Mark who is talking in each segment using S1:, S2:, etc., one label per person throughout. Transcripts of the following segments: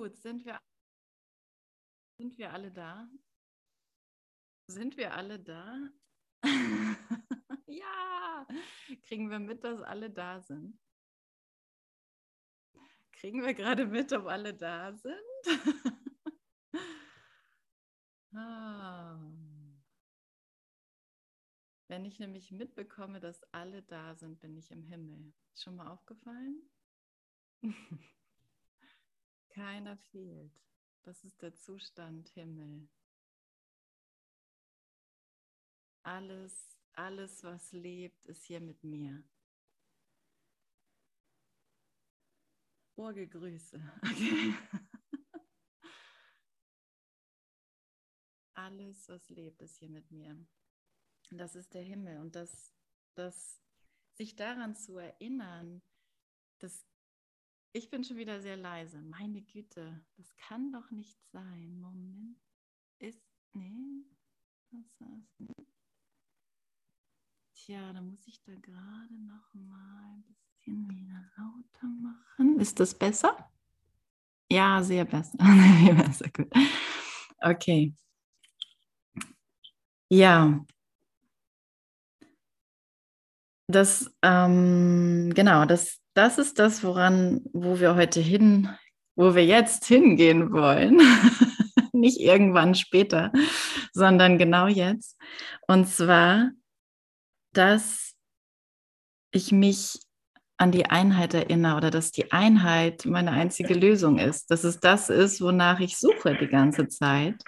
S1: Gut, sind wir, sind wir alle da? Sind wir alle da? ja, kriegen wir mit, dass alle da sind? Kriegen wir gerade mit, ob alle da sind? ah. Wenn ich nämlich mitbekomme, dass alle da sind, bin ich im Himmel. Ist schon mal aufgefallen? Keiner fehlt. Das ist der Zustand Himmel. Alles, alles, was lebt, ist hier mit mir. Urgegrüße. Okay. Alles, was lebt, ist hier mit mir. Das ist der Himmel. Und das, das sich daran zu erinnern, das ich bin schon wieder sehr leise. Meine Güte, das kann doch nicht sein. Moment. Ist. Nee. Was war's nicht? Tja, da muss ich da gerade noch mal ein bisschen wieder lauter machen. Ist das besser? Ja, sehr besser. besser gut. Okay. Ja. Das, ähm, genau, das, das ist das, woran, wo wir heute hin, wo wir jetzt hingehen wollen. Nicht irgendwann später, sondern genau jetzt. Und zwar, dass ich mich an die Einheit erinnere oder dass die Einheit meine einzige Lösung ist. Dass es das ist, wonach ich suche die ganze Zeit.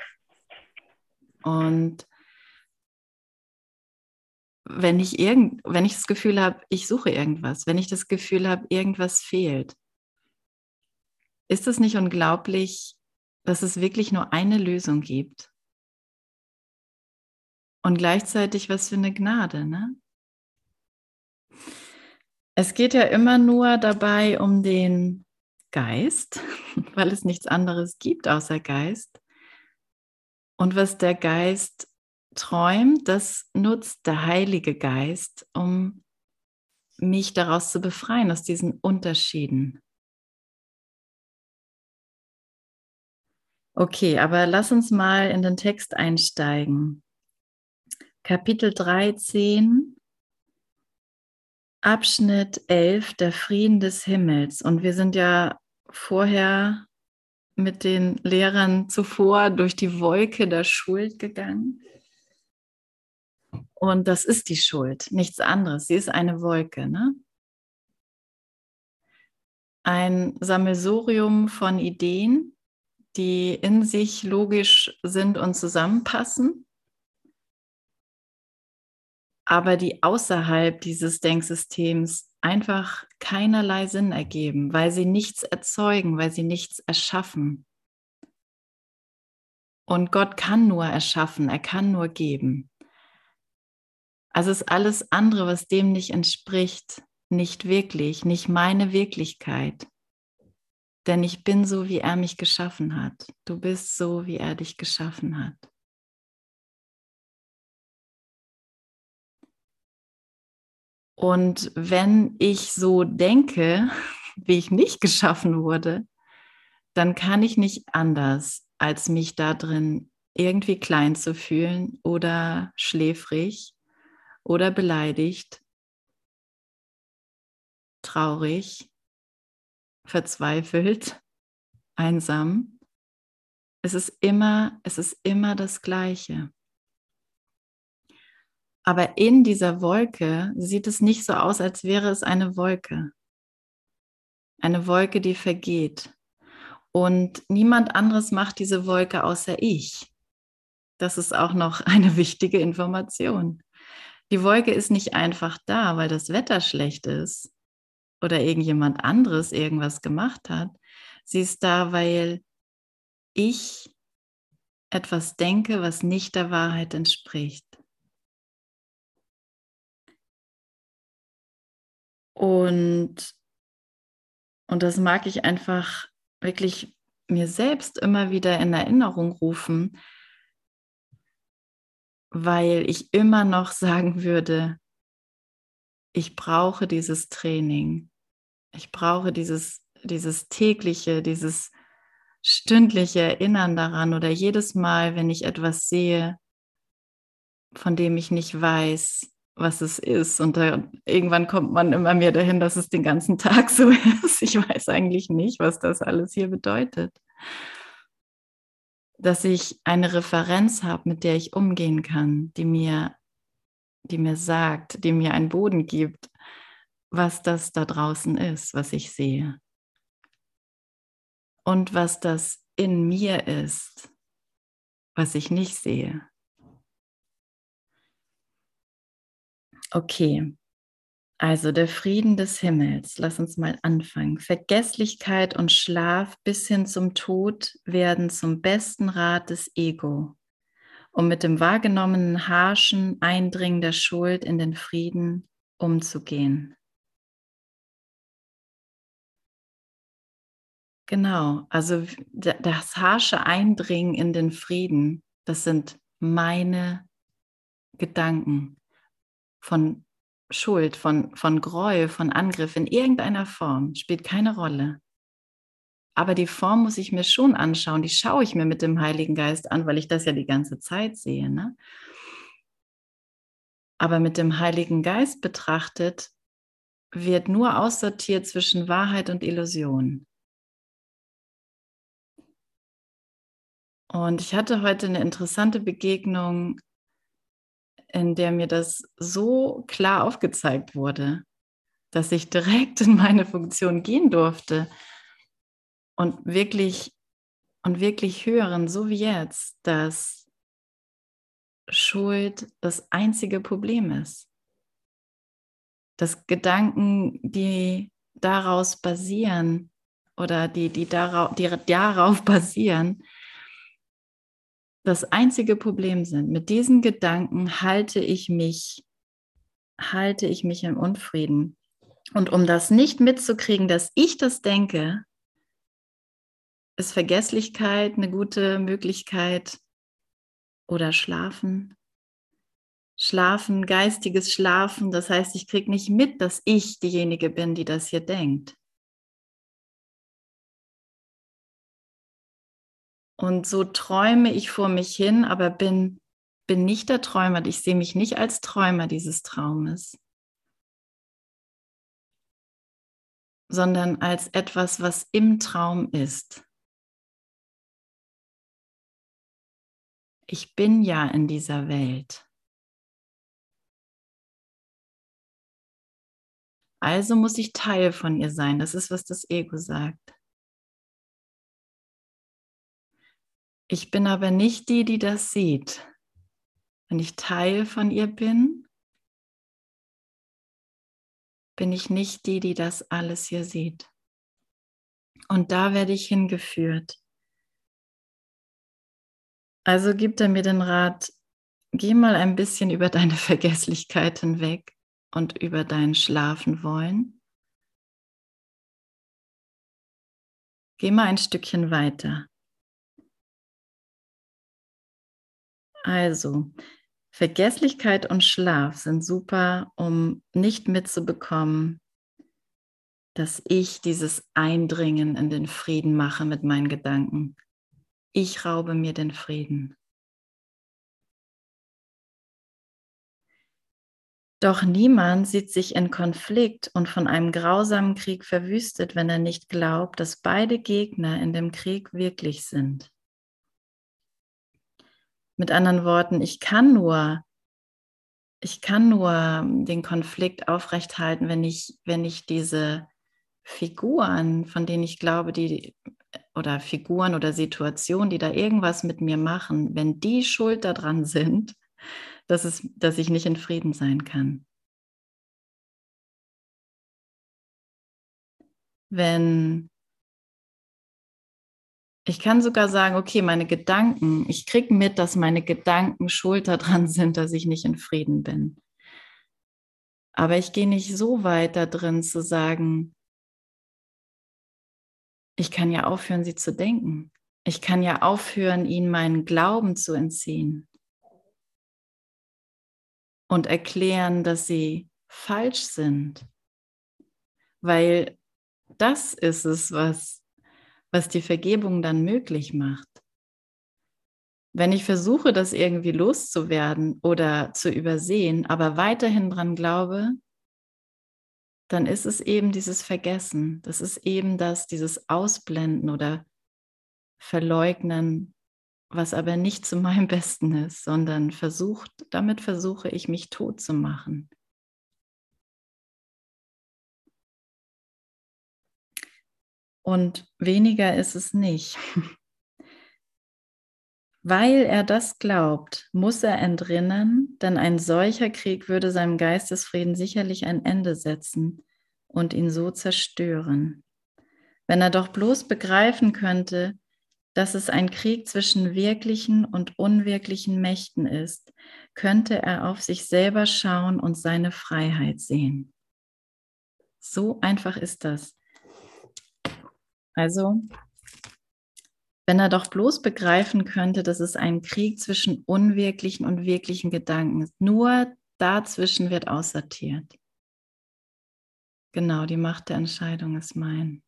S1: Und wenn ich irgend, wenn ich das Gefühl habe, ich suche irgendwas, wenn ich das Gefühl habe, irgendwas fehlt, ist es nicht unglaublich, dass es wirklich nur eine Lösung gibt? Und gleichzeitig was für eine Gnade, ne? Es geht ja immer nur dabei um den Geist, weil es nichts anderes gibt außer Geist. Und was der Geist träumt, das nutzt der Heilige Geist, um mich daraus zu befreien, aus diesen Unterschieden. Okay, aber lass uns mal in den Text einsteigen. Kapitel 13, Abschnitt 11, der Frieden des Himmels. Und wir sind ja vorher mit den Lehrern zuvor durch die Wolke der Schuld gegangen. Und das ist die Schuld, nichts anderes. Sie ist eine Wolke. Ne? Ein Sammelsurium von Ideen, die in sich logisch sind und zusammenpassen, aber die außerhalb dieses Denksystems einfach keinerlei Sinn ergeben, weil sie nichts erzeugen, weil sie nichts erschaffen. Und Gott kann nur erschaffen, er kann nur geben. Also ist alles andere, was dem nicht entspricht, nicht wirklich, nicht meine Wirklichkeit. Denn ich bin so, wie er mich geschaffen hat. Du bist so, wie er dich geschaffen hat. Und wenn ich so denke, wie ich nicht geschaffen wurde, dann kann ich nicht anders, als mich da drin irgendwie klein zu fühlen oder schläfrig oder beleidigt, traurig, verzweifelt, einsam. Es ist immer, es ist immer das Gleiche. Aber in dieser Wolke sieht es nicht so aus, als wäre es eine Wolke. Eine Wolke, die vergeht. Und niemand anderes macht diese Wolke außer ich. Das ist auch noch eine wichtige Information. Die Wolke ist nicht einfach da, weil das Wetter schlecht ist oder irgendjemand anderes irgendwas gemacht hat. Sie ist da, weil ich etwas denke, was nicht der Wahrheit entspricht. Und, und das mag ich einfach wirklich mir selbst immer wieder in Erinnerung rufen, weil ich immer noch sagen würde, ich brauche dieses Training. Ich brauche dieses, dieses tägliche, dieses stündliche Erinnern daran oder jedes Mal, wenn ich etwas sehe, von dem ich nicht weiß, was es ist. Und da, irgendwann kommt man immer mehr dahin, dass es den ganzen Tag so ist. Ich weiß eigentlich nicht, was das alles hier bedeutet. Dass ich eine Referenz habe, mit der ich umgehen kann, die mir, die mir sagt, die mir einen Boden gibt, was das da draußen ist, was ich sehe. Und was das in mir ist, was ich nicht sehe. Okay, also der Frieden des Himmels. Lass uns mal anfangen. Vergesslichkeit und Schlaf bis hin zum Tod werden zum besten Rat des Ego, um mit dem wahrgenommenen harschen Eindringen der Schuld in den Frieden umzugehen. Genau, also das harsche Eindringen in den Frieden, das sind meine Gedanken von Schuld, von, von Groll, von Angriff in irgendeiner Form, spielt keine Rolle. Aber die Form muss ich mir schon anschauen, die schaue ich mir mit dem Heiligen Geist an, weil ich das ja die ganze Zeit sehe. Ne? Aber mit dem Heiligen Geist betrachtet wird nur aussortiert zwischen Wahrheit und Illusion. Und ich hatte heute eine interessante Begegnung in der mir das so klar aufgezeigt wurde, dass ich direkt in meine Funktion gehen durfte und wirklich und wirklich hören, so wie jetzt, dass Schuld das einzige Problem ist. Dass Gedanken, die daraus basieren oder die, die, darauf, die darauf basieren, das einzige Problem sind. Mit diesen Gedanken halte ich mich, halte ich mich im Unfrieden. Und um das nicht mitzukriegen, dass ich das denke, ist Vergesslichkeit eine gute Möglichkeit oder Schlafen. Schlafen, geistiges Schlafen, das heißt, ich kriege nicht mit, dass ich diejenige bin, die das hier denkt. Und so träume ich vor mich hin, aber bin, bin nicht der Träumer. Ich sehe mich nicht als Träumer dieses Traumes, sondern als etwas, was im Traum ist. Ich bin ja in dieser Welt. Also muss ich Teil von ihr sein. Das ist, was das Ego sagt. Ich bin aber nicht die, die das sieht. Wenn ich Teil von ihr bin, bin ich nicht die, die das alles hier sieht. Und da werde ich hingeführt. Also gibt er mir den Rat, geh mal ein bisschen über deine Vergesslichkeit hinweg und über dein Schlafen wollen. Geh mal ein Stückchen weiter. Also, Vergesslichkeit und Schlaf sind super, um nicht mitzubekommen, dass ich dieses Eindringen in den Frieden mache mit meinen Gedanken. Ich raube mir den Frieden. Doch niemand sieht sich in Konflikt und von einem grausamen Krieg verwüstet, wenn er nicht glaubt, dass beide Gegner in dem Krieg wirklich sind. Mit anderen Worten, ich kann nur, ich kann nur den Konflikt aufrechthalten, wenn ich, wenn ich diese Figuren, von denen ich glaube, die oder Figuren oder Situationen, die da irgendwas mit mir machen, wenn die schuld daran sind, dass, es, dass ich nicht in Frieden sein kann. Wenn ich kann sogar sagen, okay, meine Gedanken, ich kriege mit, dass meine Gedanken schuld daran sind, dass ich nicht in Frieden bin. Aber ich gehe nicht so weit da drin zu sagen, ich kann ja aufhören, sie zu denken. Ich kann ja aufhören, ihnen meinen Glauben zu entziehen und erklären, dass sie falsch sind. Weil das ist es, was was die Vergebung dann möglich macht. Wenn ich versuche, das irgendwie loszuwerden oder zu übersehen, aber weiterhin dran glaube, dann ist es eben dieses Vergessen. Das ist eben das, dieses Ausblenden oder Verleugnen, was aber nicht zu meinem Besten ist, sondern versucht, damit versuche ich mich tot zu machen. Und weniger ist es nicht. Weil er das glaubt, muss er entrinnen, denn ein solcher Krieg würde seinem Geistesfrieden sicherlich ein Ende setzen und ihn so zerstören. Wenn er doch bloß begreifen könnte, dass es ein Krieg zwischen wirklichen und unwirklichen Mächten ist, könnte er auf sich selber schauen und seine Freiheit sehen. So einfach ist das. Also wenn er doch bloß begreifen könnte, dass es ein Krieg zwischen unwirklichen und wirklichen Gedanken ist. Nur dazwischen wird aussortiert. Genau, die Macht der Entscheidung ist mein.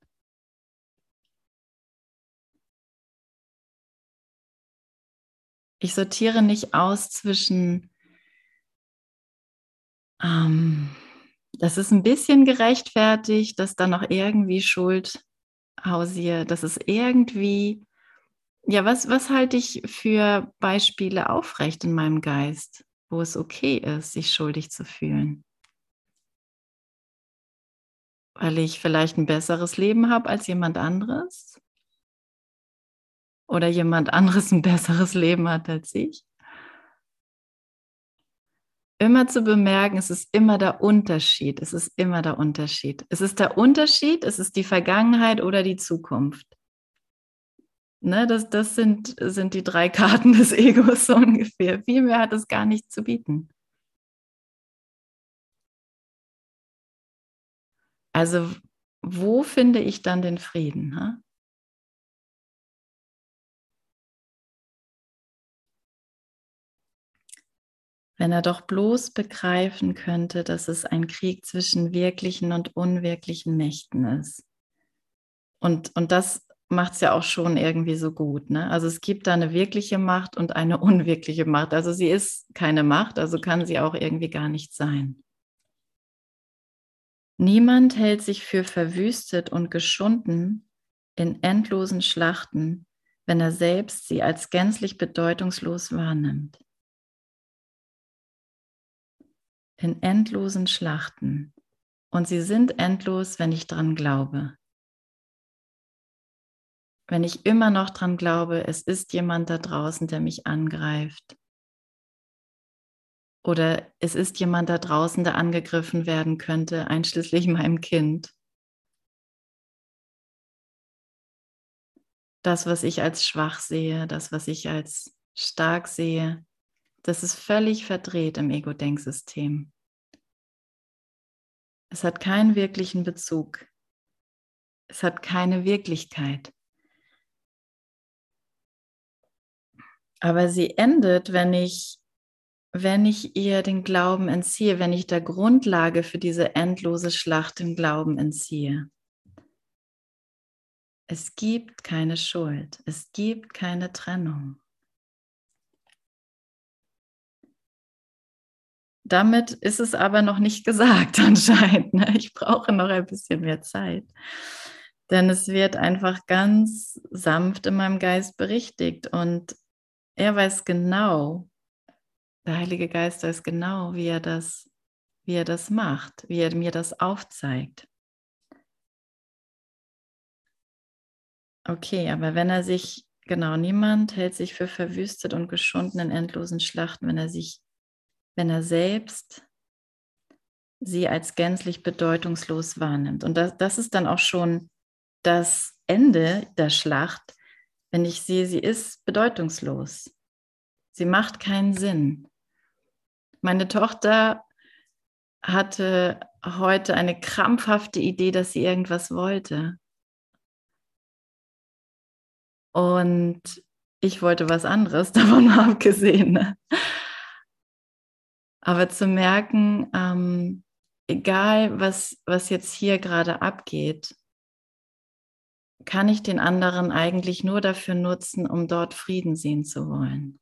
S1: Ich sortiere nicht aus zwischen, ähm, das ist ein bisschen gerechtfertigt, dass da noch irgendwie Schuld hausiert, dass es irgendwie ja, was, was halte ich für Beispiele aufrecht in meinem Geist, wo es okay ist, sich schuldig zu fühlen? Weil ich vielleicht ein besseres Leben habe als jemand anderes? Oder jemand anderes ein besseres Leben hat als ich? Immer zu bemerken, es ist immer der Unterschied. Es ist immer der Unterschied. Es ist der Unterschied, es ist die Vergangenheit oder die Zukunft. Ne, das das sind, sind die drei Karten des Egos so ungefähr. Viel mehr hat es gar nicht zu bieten. Also wo finde ich dann den Frieden? Ha? Wenn er doch bloß begreifen könnte, dass es ein Krieg zwischen wirklichen und unwirklichen Mächten ist. Und, und das macht es ja auch schon irgendwie so gut. Ne? Also es gibt da eine wirkliche Macht und eine unwirkliche Macht. Also sie ist keine Macht, also kann sie auch irgendwie gar nicht sein. Niemand hält sich für verwüstet und geschunden in endlosen Schlachten, wenn er selbst sie als gänzlich bedeutungslos wahrnimmt. In endlosen Schlachten. Und sie sind endlos, wenn ich dran glaube wenn ich immer noch dran glaube, es ist jemand da draußen, der mich angreift. Oder es ist jemand da draußen, der angegriffen werden könnte, einschließlich meinem Kind. Das, was ich als schwach sehe, das, was ich als stark sehe, das ist völlig verdreht im Ego-Denksystem. Es hat keinen wirklichen Bezug. Es hat keine Wirklichkeit. Aber sie endet, wenn ich, wenn ich ihr den Glauben entziehe, wenn ich der Grundlage für diese endlose Schlacht im Glauben entziehe. Es gibt keine Schuld, es gibt keine Trennung. Damit ist es aber noch nicht gesagt anscheinend. Ne? Ich brauche noch ein bisschen mehr Zeit. Denn es wird einfach ganz sanft in meinem Geist berichtigt. Und er weiß genau, der Heilige Geist weiß genau, wie er das, wie er das macht, wie er mir das aufzeigt. Okay, aber wenn er sich, genau, niemand hält sich für verwüstet und geschunden in endlosen Schlachten, wenn er sich, wenn er selbst sie als gänzlich bedeutungslos wahrnimmt. Und das, das ist dann auch schon das Ende der Schlacht, wenn ich sehe, sie ist bedeutungslos. Sie macht keinen Sinn. Meine Tochter hatte heute eine krampfhafte Idee, dass sie irgendwas wollte. Und ich wollte was anderes, davon abgesehen. Aber zu merken, ähm, egal was, was jetzt hier gerade abgeht, kann ich den anderen eigentlich nur dafür nutzen, um dort Frieden sehen zu wollen.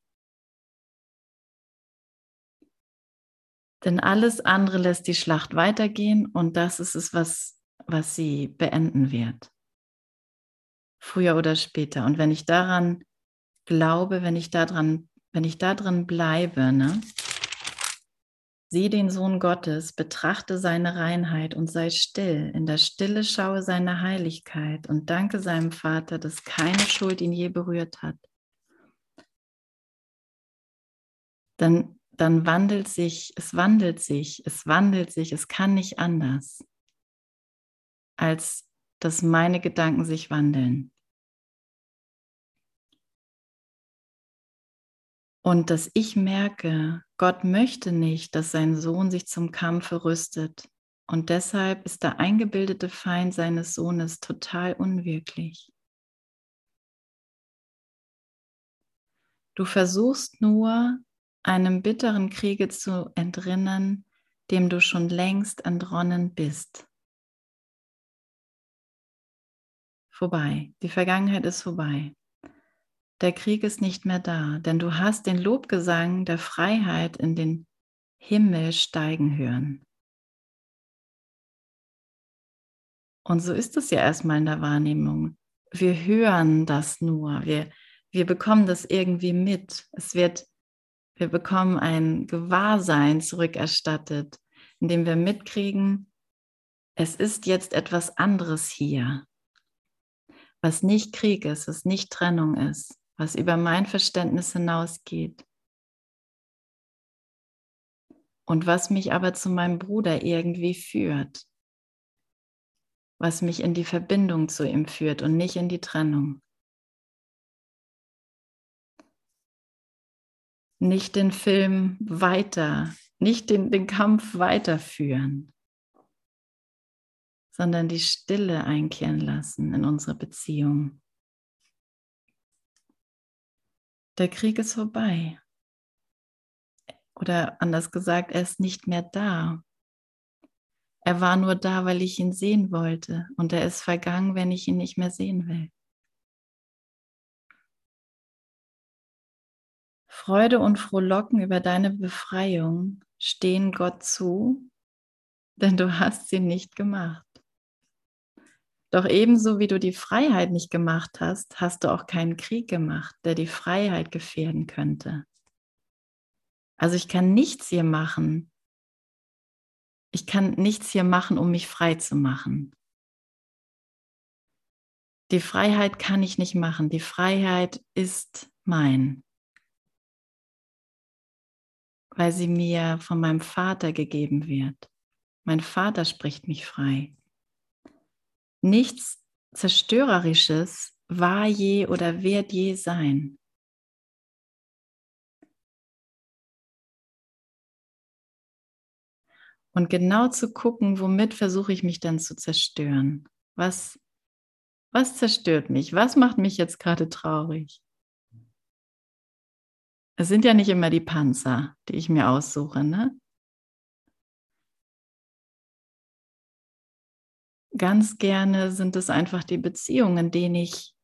S1: Denn alles andere lässt die Schlacht weitergehen und das ist es, was, was sie beenden wird. Früher oder später. Und wenn ich daran glaube, wenn ich daran, wenn ich da drin bleibe, ne, Sieh den Sohn Gottes, betrachte seine Reinheit und sei still. In der Stille schaue seine Heiligkeit und danke seinem Vater, dass keine Schuld ihn je berührt hat. Dann, dann wandelt sich, es wandelt sich, es wandelt sich, es kann nicht anders, als dass meine Gedanken sich wandeln. Und dass ich merke, Gott möchte nicht, dass sein Sohn sich zum Kampfe rüstet. Und deshalb ist der eingebildete Feind seines Sohnes total unwirklich. Du versuchst nur, einem bitteren Kriege zu entrinnen, dem du schon längst entronnen bist. Vorbei. Die Vergangenheit ist vorbei der Krieg ist nicht mehr da, denn du hast den Lobgesang der Freiheit in den Himmel steigen hören. Und so ist es ja erstmal in der Wahrnehmung. Wir hören das nur, wir, wir bekommen das irgendwie mit. Es wird, wir bekommen ein Gewahrsein zurückerstattet, indem wir mitkriegen, es ist jetzt etwas anderes hier, was nicht Krieg ist, was nicht Trennung ist was über mein Verständnis hinausgeht. Und was mich aber zu meinem Bruder irgendwie führt, was mich in die Verbindung zu ihm führt und nicht in die Trennung. Nicht den Film weiter, nicht den, den Kampf weiterführen, sondern die Stille einkehren lassen in unsere Beziehung. Der Krieg ist vorbei. Oder anders gesagt, er ist nicht mehr da. Er war nur da, weil ich ihn sehen wollte. Und er ist vergangen, wenn ich ihn nicht mehr sehen will. Freude und Frohlocken über deine Befreiung stehen Gott zu, denn du hast sie nicht gemacht. Doch ebenso wie du die Freiheit nicht gemacht hast, hast du auch keinen Krieg gemacht, der die Freiheit gefährden könnte. Also ich kann nichts hier machen. Ich kann nichts hier machen, um mich frei zu machen. Die Freiheit kann ich nicht machen. Die Freiheit ist mein, weil sie mir von meinem Vater gegeben wird. Mein Vater spricht mich frei. Nichts Zerstörerisches war je oder wird je sein. Und genau zu gucken, womit versuche ich mich dann zu zerstören. Was, was zerstört mich? Was macht mich jetzt gerade traurig? Es sind ja nicht immer die Panzer, die ich mir aussuche, ne? Ganz gerne sind es einfach die Beziehungen, in denen ich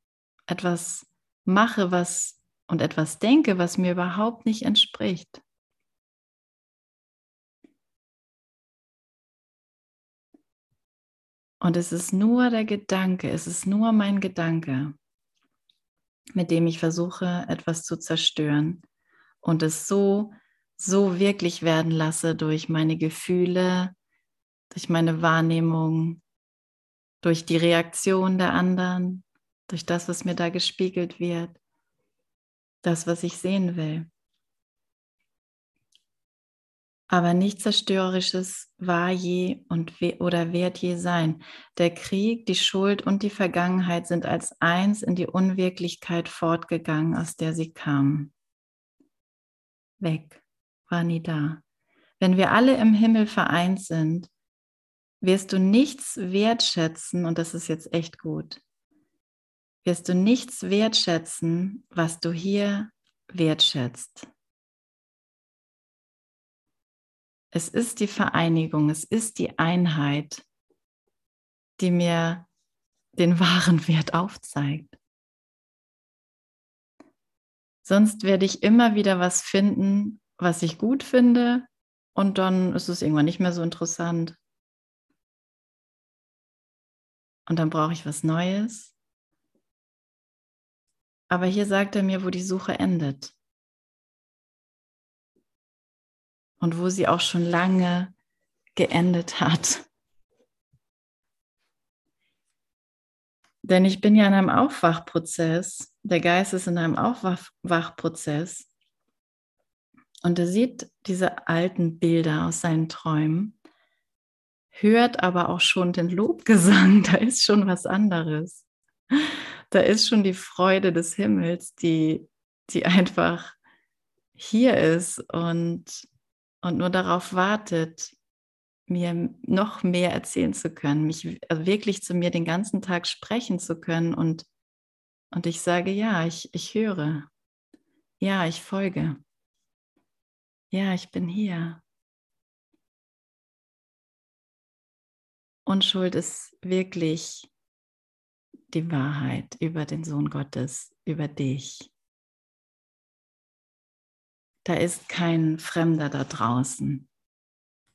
S1: etwas mache, was und etwas denke, was mir überhaupt nicht entspricht. Und es ist nur der Gedanke, es ist nur mein Gedanke, mit dem ich versuche, etwas zu zerstören und es so, so wirklich werden lasse durch meine Gefühle, durch meine Wahrnehmung, durch die Reaktion der anderen, durch das, was mir da gespiegelt wird, das, was ich sehen will. Aber nichts Zerstörerisches war je und we oder wird je sein. Der Krieg, die Schuld und die Vergangenheit sind als eins in die Unwirklichkeit fortgegangen, aus der sie kamen. Weg, war nie da. Wenn wir alle im Himmel vereint sind, wirst du nichts wertschätzen, und das ist jetzt echt gut, wirst du nichts wertschätzen, was du hier wertschätzt. Es ist die Vereinigung, es ist die Einheit, die mir den wahren Wert aufzeigt. Sonst werde ich immer wieder was finden, was ich gut finde und dann ist es irgendwann nicht mehr so interessant. Und dann brauche ich was Neues. Aber hier sagt er mir, wo die Suche endet. Und wo sie auch schon lange geendet hat. Denn ich bin ja in einem Aufwachprozess. Der Geist ist in einem Aufwachprozess. Und er sieht diese alten Bilder aus seinen Träumen, hört aber auch schon den Lobgesang. Da ist schon was anderes. Da ist schon die Freude des Himmels, die, die einfach hier ist und, und nur darauf wartet, mir noch mehr erzählen zu können, mich also wirklich zu mir den ganzen Tag sprechen zu können und, und ich sage, ja, ich, ich höre, ja, ich folge, ja, ich bin hier. Unschuld ist wirklich die Wahrheit über den Sohn Gottes, über dich. Da ist kein Fremder da draußen.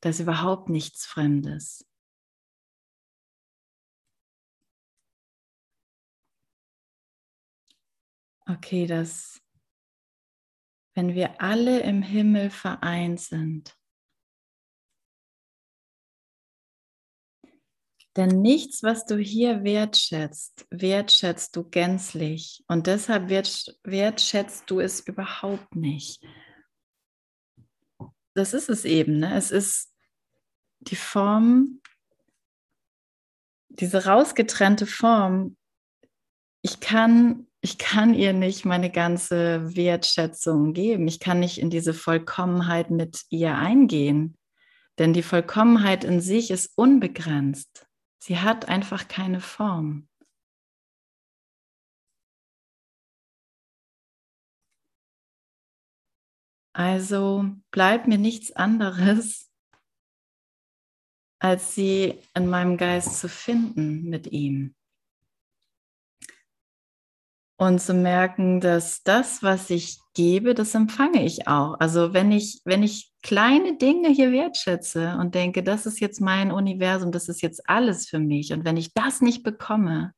S1: Da ist überhaupt nichts Fremdes. Okay, dass wenn wir alle im Himmel vereint sind, denn nichts, was du hier wertschätzt, wertschätzt du gänzlich und deshalb wertschätzt du es überhaupt nicht. Das ist es eben, ne? es ist die Form, diese rausgetrennte Form, ich kann, ich kann ihr nicht meine ganze Wertschätzung geben. Ich kann nicht in diese Vollkommenheit mit ihr eingehen. Denn die Vollkommenheit in sich ist unbegrenzt. Sie hat einfach keine Form. Also bleibt mir nichts anderes, als sie in meinem Geist zu finden mit ihm. Und zu merken, dass das, was ich gebe, das empfange ich auch. Also wenn ich, wenn ich kleine Dinge hier wertschätze und denke, das ist jetzt mein Universum, das ist jetzt alles für mich. Und wenn ich das nicht bekomme,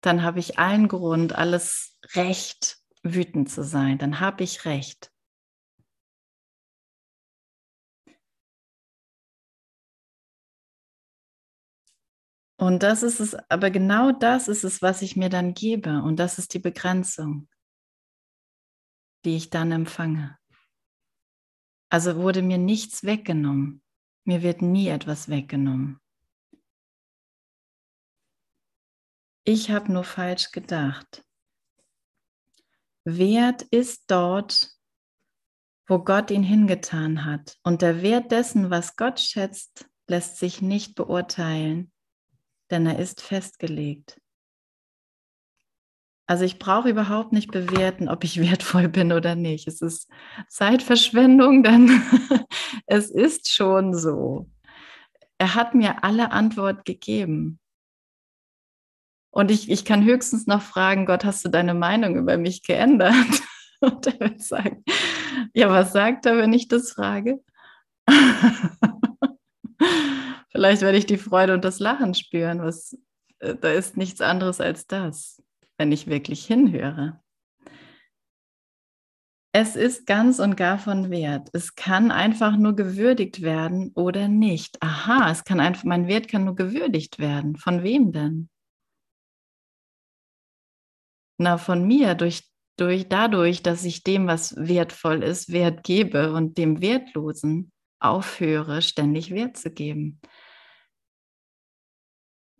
S1: dann habe ich allen Grund, alles Recht, wütend zu sein. Dann habe ich Recht. Und das ist es, aber genau das ist es, was ich mir dann gebe. Und das ist die Begrenzung, die ich dann empfange. Also wurde mir nichts weggenommen. Mir wird nie etwas weggenommen. Ich habe nur falsch gedacht. Wert ist dort, wo Gott ihn hingetan hat. Und der Wert dessen, was Gott schätzt, lässt sich nicht beurteilen denn er ist festgelegt. Also ich brauche überhaupt nicht bewerten, ob ich wertvoll bin oder nicht. Es ist Zeitverschwendung, denn es ist schon so. Er hat mir alle Antwort gegeben. Und ich, ich kann höchstens noch fragen, Gott, hast du deine Meinung über mich geändert? Und er wird sagen, ja, was sagt er, wenn ich das frage? Vielleicht werde ich die Freude und das Lachen spüren. Was, äh, da ist nichts anderes als das, wenn ich wirklich hinhöre. Es ist ganz und gar von Wert. Es kann einfach nur gewürdigt werden oder nicht. Aha, es kann einfach, mein Wert kann nur gewürdigt werden. Von wem denn? Na, von mir, durch, durch, dadurch, dass ich dem, was wertvoll ist, Wert gebe und dem Wertlosen aufhöre, ständig Wert zu geben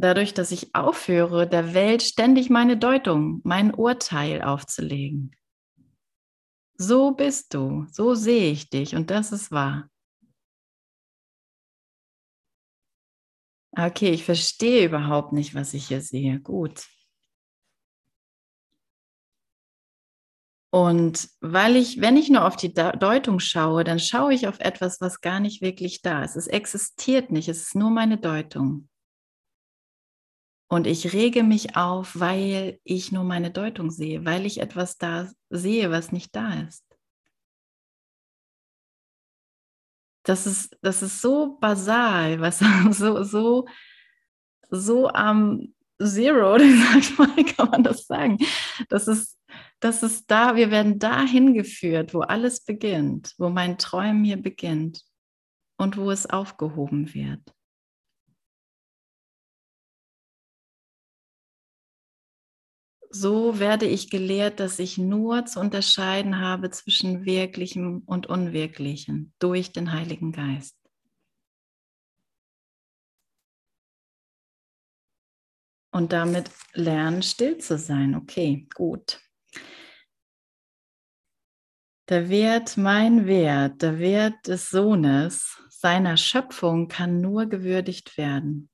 S1: dadurch, dass ich aufhöre, der Welt ständig meine Deutung, mein Urteil aufzulegen. So bist du, so sehe ich dich und das ist wahr. Okay, ich verstehe überhaupt nicht, was ich hier sehe. Gut. Und weil ich, wenn ich nur auf die Deutung schaue, dann schaue ich auf etwas, was gar nicht wirklich da ist. Es existiert nicht, es ist nur meine Deutung. Und ich rege mich auf, weil ich nur meine Deutung sehe, weil ich etwas da sehe, was nicht da ist. Das ist, das ist so basal, was so, so, so am Zero, sag ich mal, kann man das sagen. Das ist, das ist da, wir werden dahin geführt, wo alles beginnt, wo mein Träumen hier beginnt und wo es aufgehoben wird. So werde ich gelehrt, dass ich nur zu unterscheiden habe zwischen Wirklichem und Unwirklichem durch den Heiligen Geist. Und damit lernen, still zu sein. Okay, gut. Der Wert, mein Wert, der Wert des Sohnes, seiner Schöpfung kann nur gewürdigt werden.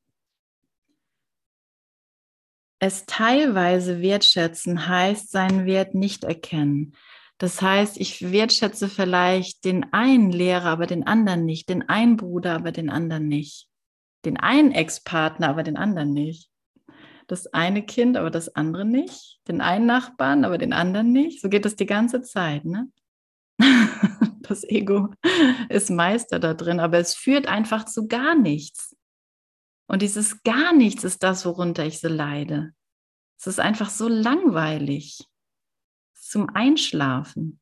S1: Es teilweise wertschätzen heißt seinen Wert nicht erkennen. Das heißt, ich wertschätze vielleicht den einen Lehrer, aber den anderen nicht, den einen Bruder, aber den anderen nicht, den einen Ex-Partner, aber den anderen nicht, das eine Kind, aber das andere nicht, den einen Nachbarn, aber den anderen nicht. So geht das die ganze Zeit. Ne? Das Ego ist Meister da drin, aber es führt einfach zu gar nichts. Und dieses gar nichts ist das, worunter ich so leide. Es ist einfach so langweilig. Zum Einschlafen.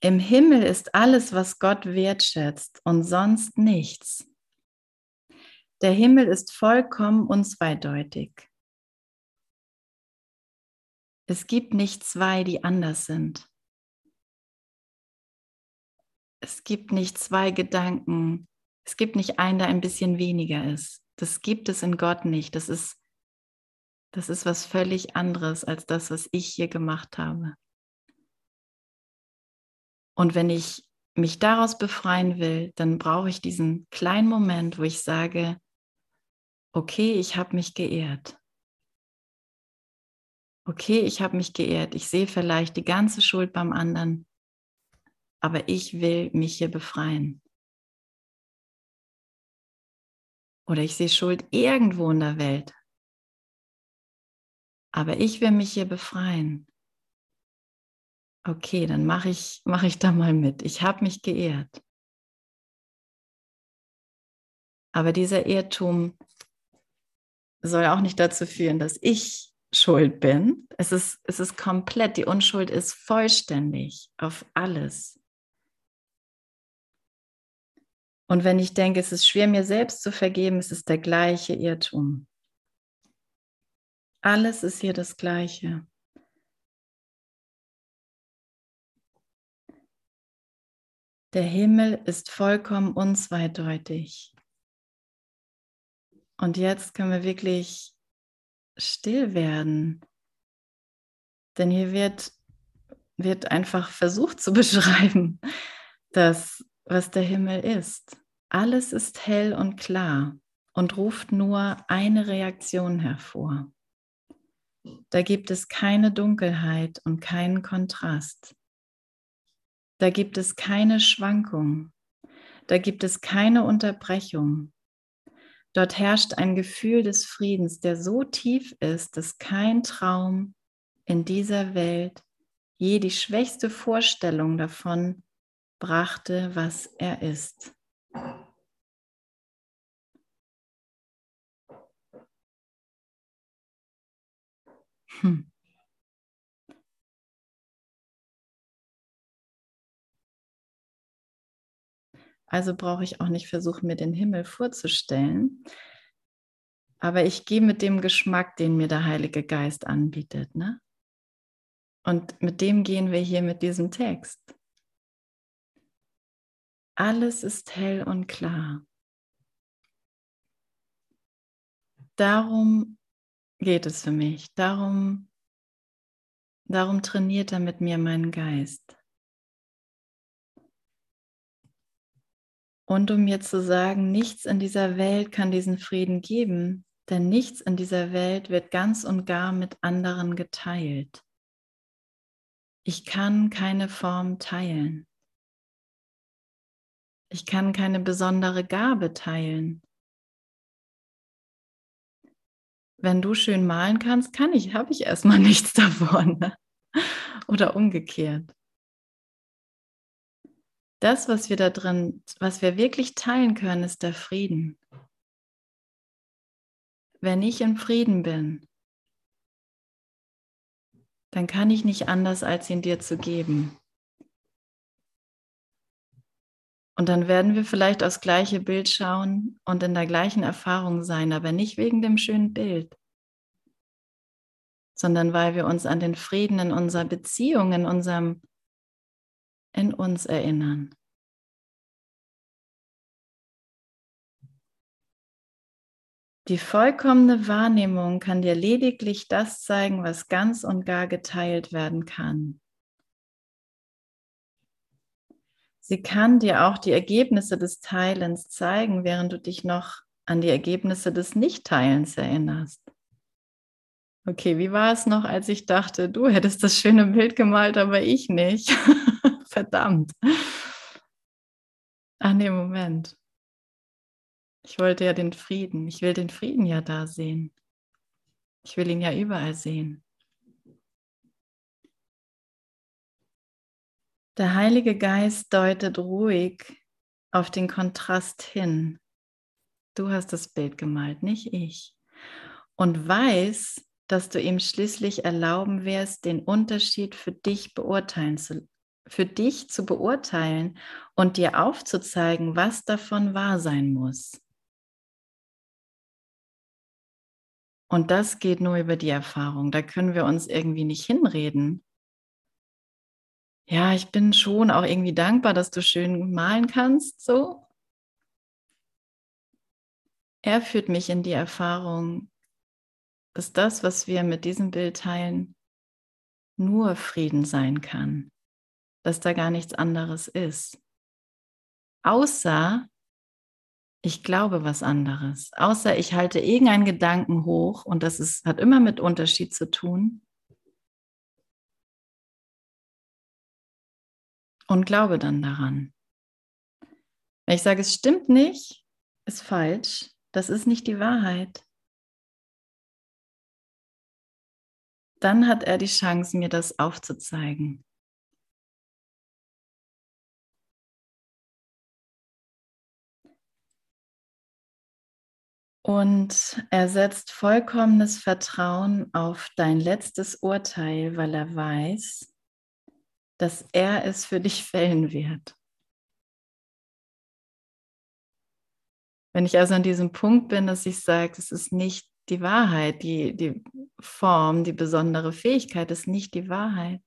S1: Im Himmel ist alles, was Gott wertschätzt und sonst nichts. Der Himmel ist vollkommen unzweideutig. Es gibt nicht zwei, die anders sind es gibt nicht zwei Gedanken. Es gibt nicht einen, der ein bisschen weniger ist. Das gibt es in Gott nicht. Das ist, das ist was völlig anderes als das, was ich hier gemacht habe. Und wenn ich mich daraus befreien will, dann brauche ich diesen kleinen Moment, wo ich sage, okay, ich habe mich geehrt. Okay, ich habe mich geehrt. Ich sehe vielleicht die ganze Schuld beim anderen aber ich will mich hier befreien. Oder ich sehe Schuld irgendwo in der Welt, aber ich will mich hier befreien. Okay, dann mache ich, mach ich da mal mit. Ich habe mich geehrt. Aber dieser Irrtum soll auch nicht dazu führen, dass ich schuld bin. Es ist, es ist komplett, die Unschuld ist vollständig auf alles. Und wenn ich denke, es ist schwer, mir selbst zu vergeben, ist es der gleiche Irrtum. Alles ist hier das Gleiche. Der Himmel ist vollkommen unzweideutig. Und jetzt können wir wirklich still werden. Denn hier wird, wird einfach versucht zu beschreiben, dass was der Himmel ist. Alles ist hell und klar und ruft nur eine Reaktion hervor. Da gibt es keine Dunkelheit und keinen Kontrast. Da gibt es keine Schwankung. Da gibt es keine Unterbrechung. Dort herrscht ein Gefühl des Friedens, der so tief ist, dass kein Traum in dieser Welt je die schwächste Vorstellung davon brachte, was er ist. Hm. Also brauche ich auch nicht versuchen, mir den Himmel vorzustellen. Aber ich gehe mit dem Geschmack, den mir der Heilige Geist anbietet. Ne? Und mit dem gehen wir hier mit diesem Text. Alles ist hell und klar. Darum geht es für mich. Darum, darum trainiert er mit mir meinen Geist. Und um mir zu sagen, nichts in dieser Welt kann diesen Frieden geben, denn nichts in dieser Welt wird ganz und gar mit anderen geteilt. Ich kann keine Form teilen. Ich kann keine besondere Gabe teilen. Wenn du schön malen kannst, kann ich, habe ich erstmal nichts davon. Ne? Oder umgekehrt. Das, was wir da drin, was wir wirklich teilen können, ist der Frieden. Wenn ich in Frieden bin, dann kann ich nicht anders, als ihn dir zu geben. Und dann werden wir vielleicht aufs gleiche Bild schauen und in der gleichen Erfahrung sein, aber nicht wegen dem schönen Bild, sondern weil wir uns an den Frieden in unserer Beziehung, in unserem, in uns erinnern. Die vollkommene Wahrnehmung kann dir lediglich das zeigen, was ganz und gar geteilt werden kann. Sie kann dir auch die Ergebnisse des Teilens zeigen, während du dich noch an die Ergebnisse des Nichtteilens erinnerst. Okay, wie war es noch, als ich dachte, du hättest das schöne Bild gemalt, aber ich nicht? Verdammt. Ach nee, Moment. Ich wollte ja den Frieden. Ich will den Frieden ja da sehen. Ich will ihn ja überall sehen. Der Heilige Geist deutet ruhig auf den Kontrast hin. Du hast das Bild gemalt, nicht ich. Und weiß, dass du ihm schließlich erlauben wirst, den Unterschied für dich beurteilen zu, für dich zu beurteilen und dir aufzuzeigen, was davon wahr sein muss. Und das geht nur über die Erfahrung. Da können wir uns irgendwie nicht hinreden. Ja, ich bin schon auch irgendwie dankbar, dass du schön malen kannst, so. Er führt mich in die Erfahrung, dass das, was wir mit diesem Bild teilen, nur Frieden sein kann, dass da gar nichts anderes ist. Außer ich glaube was anderes, außer ich halte irgendeinen Gedanken hoch und das ist, hat immer mit Unterschied zu tun. Und glaube dann daran. Wenn ich sage, es stimmt nicht, ist falsch, das ist nicht die Wahrheit, dann hat er die Chance, mir das aufzuzeigen. Und er setzt vollkommenes Vertrauen auf dein letztes Urteil, weil er weiß, dass er es für dich fällen wird. Wenn ich also an diesem Punkt bin, dass ich sage, es ist nicht die Wahrheit, die, die Form, die besondere Fähigkeit ist nicht die Wahrheit,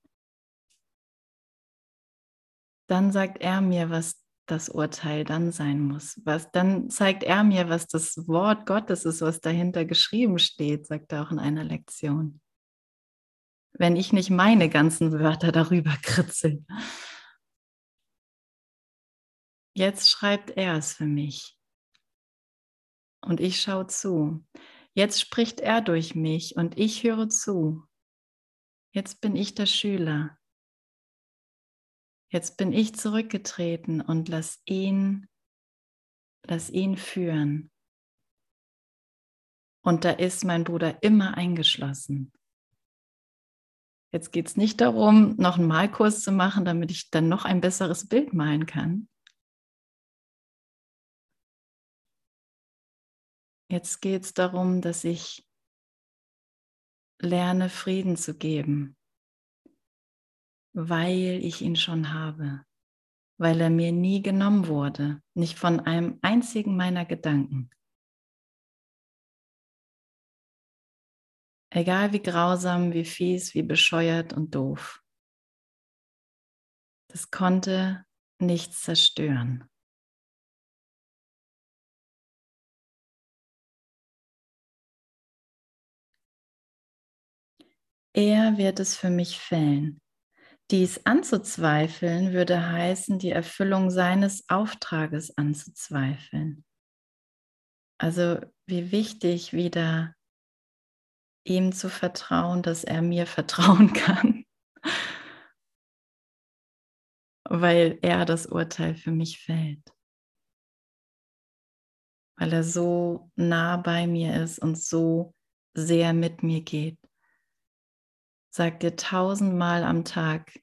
S1: dann sagt er mir, was das Urteil dann sein muss. Was, dann zeigt er mir, was das Wort Gottes ist, was dahinter geschrieben steht, sagt er auch in einer Lektion. Wenn ich nicht meine ganzen Wörter darüber kritzel. Jetzt schreibt er es für mich. Und ich schaue zu. Jetzt spricht er durch mich und ich höre zu. Jetzt bin ich der Schüler. Jetzt bin ich zurückgetreten und lass ihn, lass ihn führen. Und da ist mein Bruder immer eingeschlossen. Jetzt geht es nicht darum, noch einen Malkurs zu machen, damit ich dann noch ein besseres Bild malen kann. Jetzt geht es darum, dass ich lerne, Frieden zu geben weil ich ihn schon habe, weil er mir nie genommen wurde, nicht von einem einzigen meiner Gedanken. Egal wie grausam, wie fies, wie bescheuert und doof. Das konnte nichts zerstören. Er wird es für mich fällen. Dies anzuzweifeln würde heißen, die Erfüllung seines Auftrages anzuzweifeln. Also wie wichtig wieder ihm zu vertrauen, dass er mir vertrauen kann, weil er das Urteil für mich fällt. weil er so nah bei mir ist und so sehr mit mir geht. Sag dir tausendmal am Tag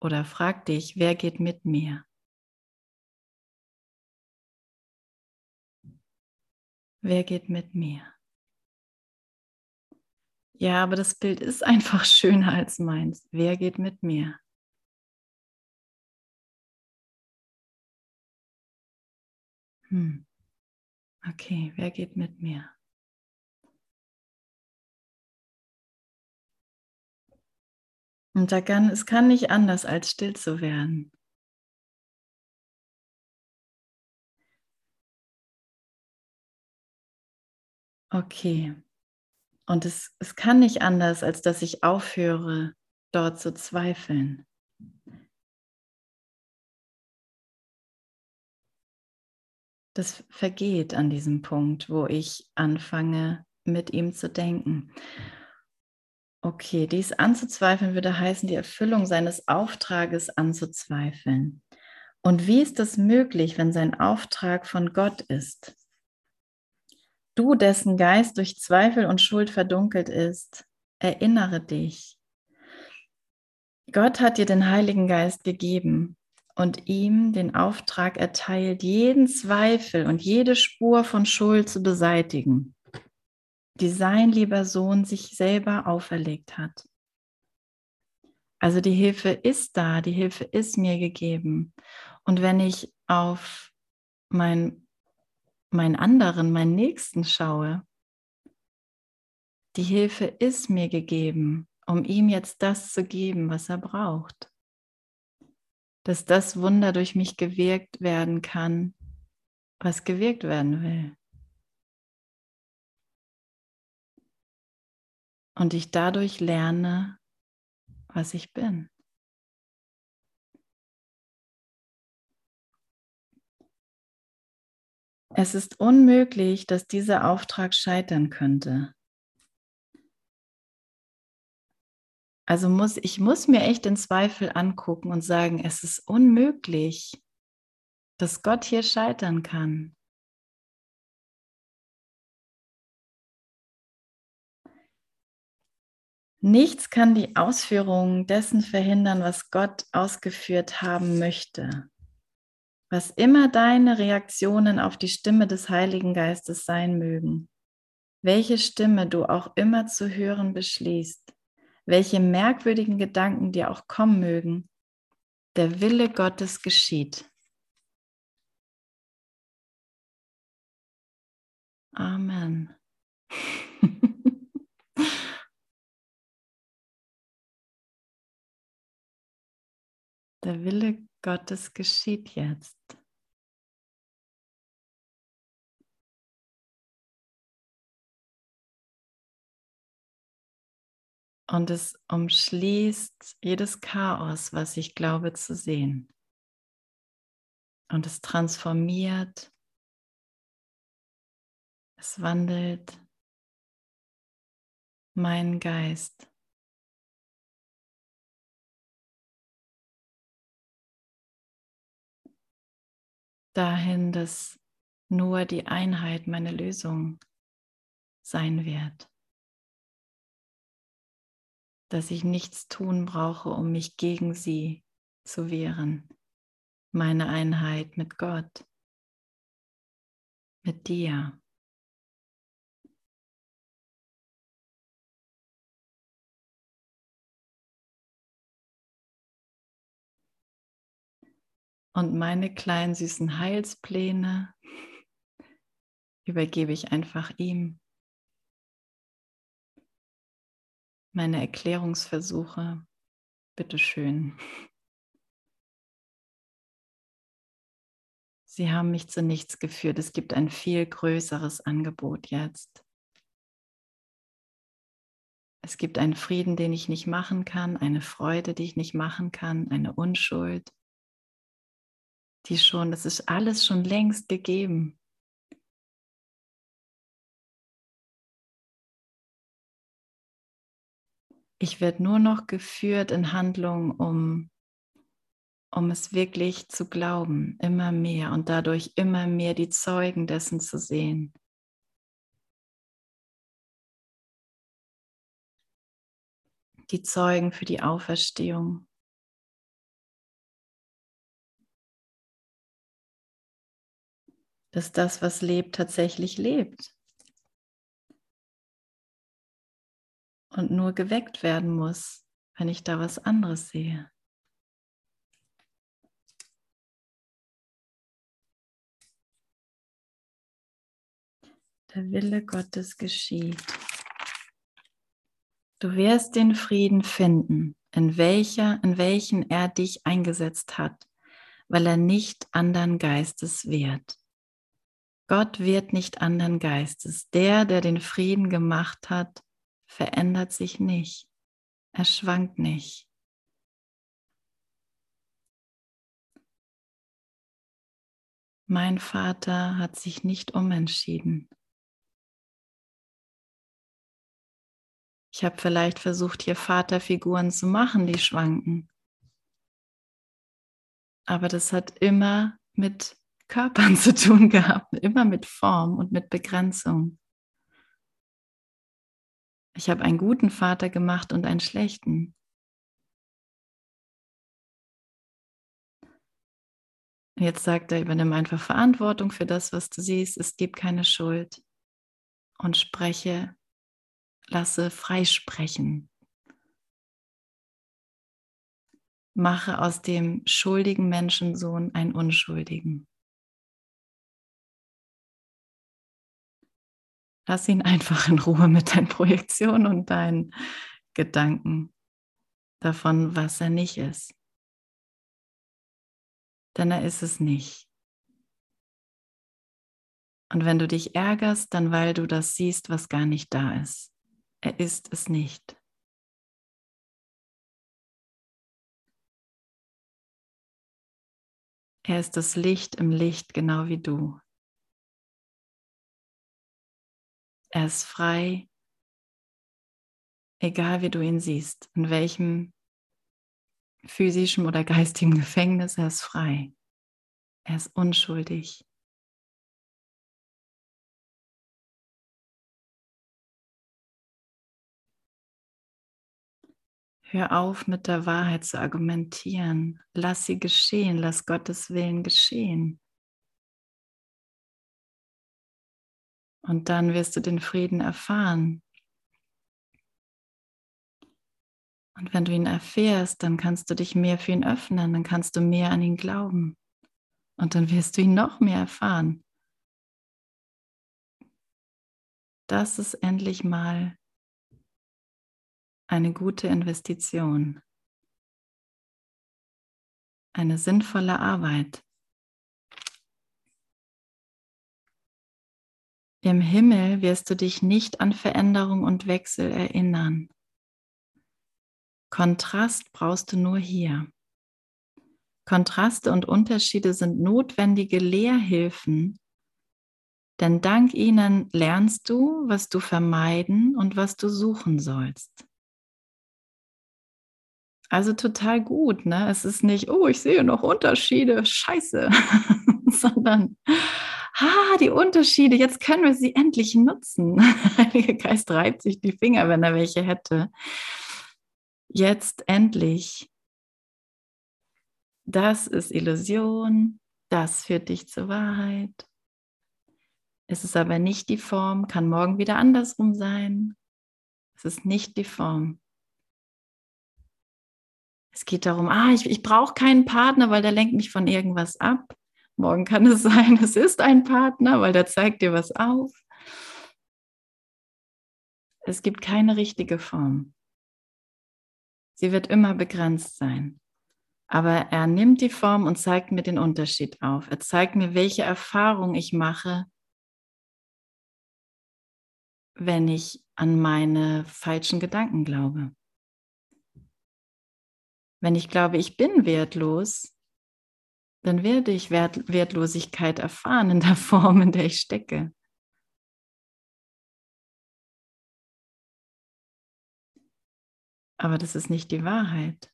S1: oder frag dich, wer geht mit mir? Wer geht mit mir? Ja, aber das Bild ist einfach schöner als meins. Wer geht mit mir? Hm. Okay, wer geht mit mir? Und da kann, es kann nicht anders, als still zu werden. Okay. Und es, es kann nicht anders, als dass ich aufhöre, dort zu zweifeln. Das vergeht an diesem Punkt, wo ich anfange, mit ihm zu denken. Okay, dies anzuzweifeln würde heißen, die Erfüllung seines Auftrages anzuzweifeln. Und wie ist das möglich, wenn sein Auftrag von Gott ist? Du, dessen Geist durch Zweifel und Schuld verdunkelt ist, erinnere dich. Gott hat dir den Heiligen Geist gegeben und ihm den Auftrag erteilt, jeden Zweifel und jede Spur von Schuld zu beseitigen, die sein lieber Sohn sich selber auferlegt hat. Also die Hilfe ist da, die Hilfe ist mir gegeben. Und wenn ich auf mein meinen anderen, meinen Nächsten schaue. Die Hilfe ist mir gegeben, um ihm jetzt das zu geben, was er braucht. Dass das Wunder durch mich gewirkt werden kann, was gewirkt werden will. Und ich dadurch lerne, was ich bin. Es ist unmöglich, dass dieser Auftrag scheitern könnte. Also muss ich muss mir echt den Zweifel angucken und sagen, es ist unmöglich, dass Gott hier scheitern kann. Nichts kann die Ausführung dessen verhindern, was Gott ausgeführt haben möchte was immer deine Reaktionen auf die Stimme des Heiligen Geistes sein mögen, welche Stimme du auch immer zu hören beschließt, welche merkwürdigen Gedanken dir auch kommen mögen, der Wille Gottes geschieht. Amen. der Wille Gottes geschieht jetzt. Und es umschließt jedes Chaos, was ich glaube zu sehen. Und es transformiert, es wandelt meinen Geist. Dahin, dass nur die Einheit meine Lösung sein wird. Dass ich nichts tun brauche, um mich gegen sie zu wehren. Meine Einheit mit Gott, mit dir. Und meine kleinen süßen Heilspläne übergebe ich einfach ihm. Meine Erklärungsversuche, bitteschön. Sie haben mich zu nichts geführt. Es gibt ein viel größeres Angebot jetzt. Es gibt einen Frieden, den ich nicht machen kann, eine Freude, die ich nicht machen kann, eine Unschuld, die schon, das ist alles schon längst gegeben. Ich werde nur noch geführt in Handlung, um um es wirklich zu glauben, immer mehr und dadurch immer mehr die Zeugen dessen zu sehen. Die Zeugen für die Auferstehung. Dass das, was lebt, tatsächlich lebt. Und nur geweckt werden muss, wenn ich da was anderes sehe. der Wille Gottes geschieht. Du wirst den Frieden finden, in welcher, in welchen er dich eingesetzt hat, weil er nicht andern Geistes wird. Gott wird nicht andern Geistes. Der, der den Frieden gemacht hat, verändert sich nicht. Er schwankt nicht. Mein Vater hat sich nicht umentschieden. Ich habe vielleicht versucht, hier Vaterfiguren zu machen, die schwanken. Aber das hat immer mit Körpern zu tun gehabt, immer mit Form und mit Begrenzung. Ich habe einen guten Vater gemacht und einen schlechten. Jetzt sagt er, übernimm einfach Verantwortung für das, was du siehst. Es gibt keine Schuld. Und spreche lasse freisprechen. Mache aus dem schuldigen Menschensohn einen Unschuldigen. Lass ihn einfach in Ruhe mit deinen Projektionen und deinen Gedanken davon, was er nicht ist. Denn er ist es nicht. Und wenn du dich ärgerst, dann weil du das siehst, was gar nicht da ist. Er ist es nicht. Er ist das Licht im Licht, genau wie du. Er ist frei, egal wie du ihn siehst, in welchem physischen oder geistigen Gefängnis, er ist frei. Er ist unschuldig. Hör auf, mit der Wahrheit zu argumentieren. Lass sie geschehen. Lass Gottes Willen geschehen. Und dann wirst du den Frieden erfahren. Und wenn du ihn erfährst, dann kannst du dich mehr für ihn öffnen, dann kannst du mehr an ihn glauben. Und dann wirst du ihn noch mehr erfahren. Das ist endlich mal eine gute Investition, eine sinnvolle Arbeit. Im Himmel wirst du dich nicht an Veränderung und Wechsel erinnern. Kontrast brauchst du nur hier. Kontraste und Unterschiede sind notwendige Lehrhilfen, denn dank ihnen lernst du, was du vermeiden und was du suchen sollst. Also total gut, ne? Es ist nicht, oh, ich sehe noch Unterschiede, scheiße, sondern, ah, die Unterschiede, jetzt können wir sie endlich nutzen. Heiliger Geist reibt sich die Finger, wenn er welche hätte. Jetzt endlich. Das ist Illusion, das führt dich zur Wahrheit. Es ist aber nicht die Form, kann morgen wieder andersrum sein. Es ist nicht die Form. Es geht darum, ah, ich, ich brauche keinen Partner, weil der lenkt mich von irgendwas ab. Morgen kann es sein, es ist ein Partner, weil der zeigt dir was auf. Es gibt keine richtige Form. Sie wird immer begrenzt sein. Aber er nimmt die Form und zeigt mir den Unterschied auf. Er zeigt mir, welche Erfahrung ich mache, wenn ich an meine falschen Gedanken glaube. Wenn ich glaube, ich bin wertlos, dann werde ich Wert Wertlosigkeit erfahren in der Form, in der ich stecke. Aber das ist nicht die Wahrheit.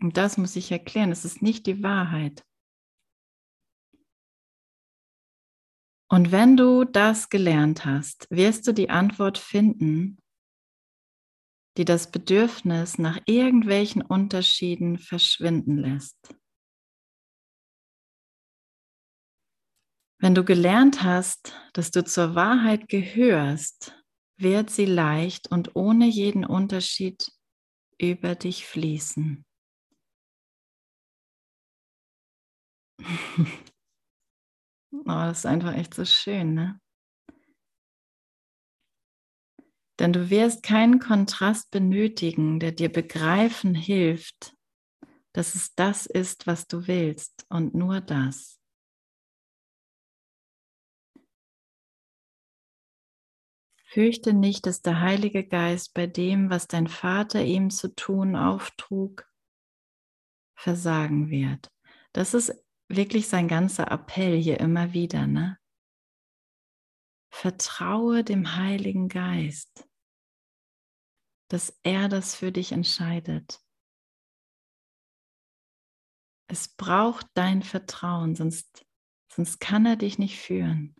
S1: Und das muss ich erklären. Es ist nicht die Wahrheit. Und wenn du das gelernt hast, wirst du die Antwort finden, die das Bedürfnis nach irgendwelchen Unterschieden verschwinden lässt. Wenn du gelernt hast, dass du zur Wahrheit gehörst, wird sie leicht und ohne jeden Unterschied über dich fließen. Oh, das ist einfach echt so schön, ne? Denn du wirst keinen Kontrast benötigen, der dir begreifen hilft, dass es das ist, was du willst und nur das. Fürchte nicht, dass der Heilige Geist bei dem, was dein Vater ihm zu tun auftrug, versagen wird. Das ist wirklich sein ganzer Appell hier immer wieder, ne? Vertraue dem Heiligen Geist, dass er das für dich entscheidet. Es braucht dein Vertrauen, sonst, sonst kann er dich nicht führen.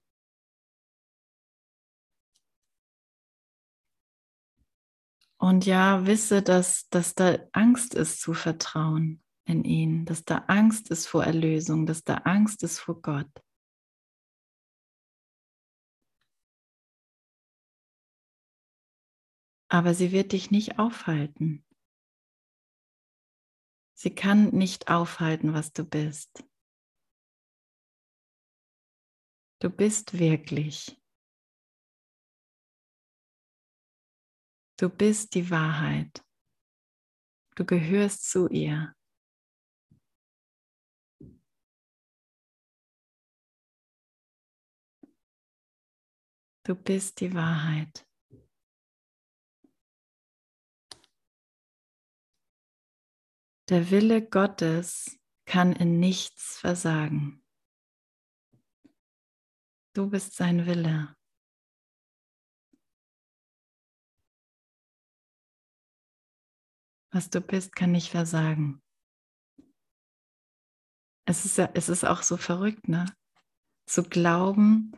S1: Und ja, wisse, dass, dass da Angst ist zu vertrauen in ihn, dass da Angst ist vor Erlösung, dass da Angst ist vor Gott. Aber sie wird dich nicht aufhalten. Sie kann nicht aufhalten, was du bist. Du bist wirklich. Du bist die Wahrheit. Du gehörst zu ihr. Du bist die Wahrheit. Der Wille Gottes kann in nichts versagen. Du bist sein Wille. Was du bist, kann nicht versagen. Es ist, ja, es ist auch so verrückt, ne? Zu glauben,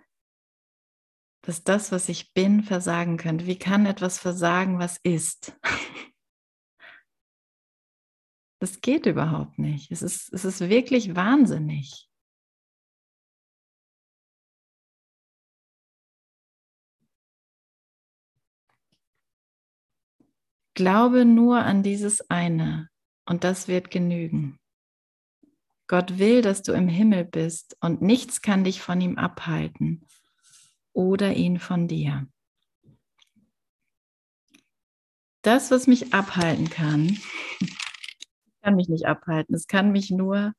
S1: dass das, was ich bin, versagen könnte. Wie kann etwas versagen, was ist? Das geht überhaupt nicht. Es ist, es ist wirklich wahnsinnig. Glaube nur an dieses eine und das wird genügen. Gott will, dass du im Himmel bist und nichts kann dich von ihm abhalten oder ihn von dir. Das, was mich abhalten kann, kann mich nicht abhalten. Es kann mich nur,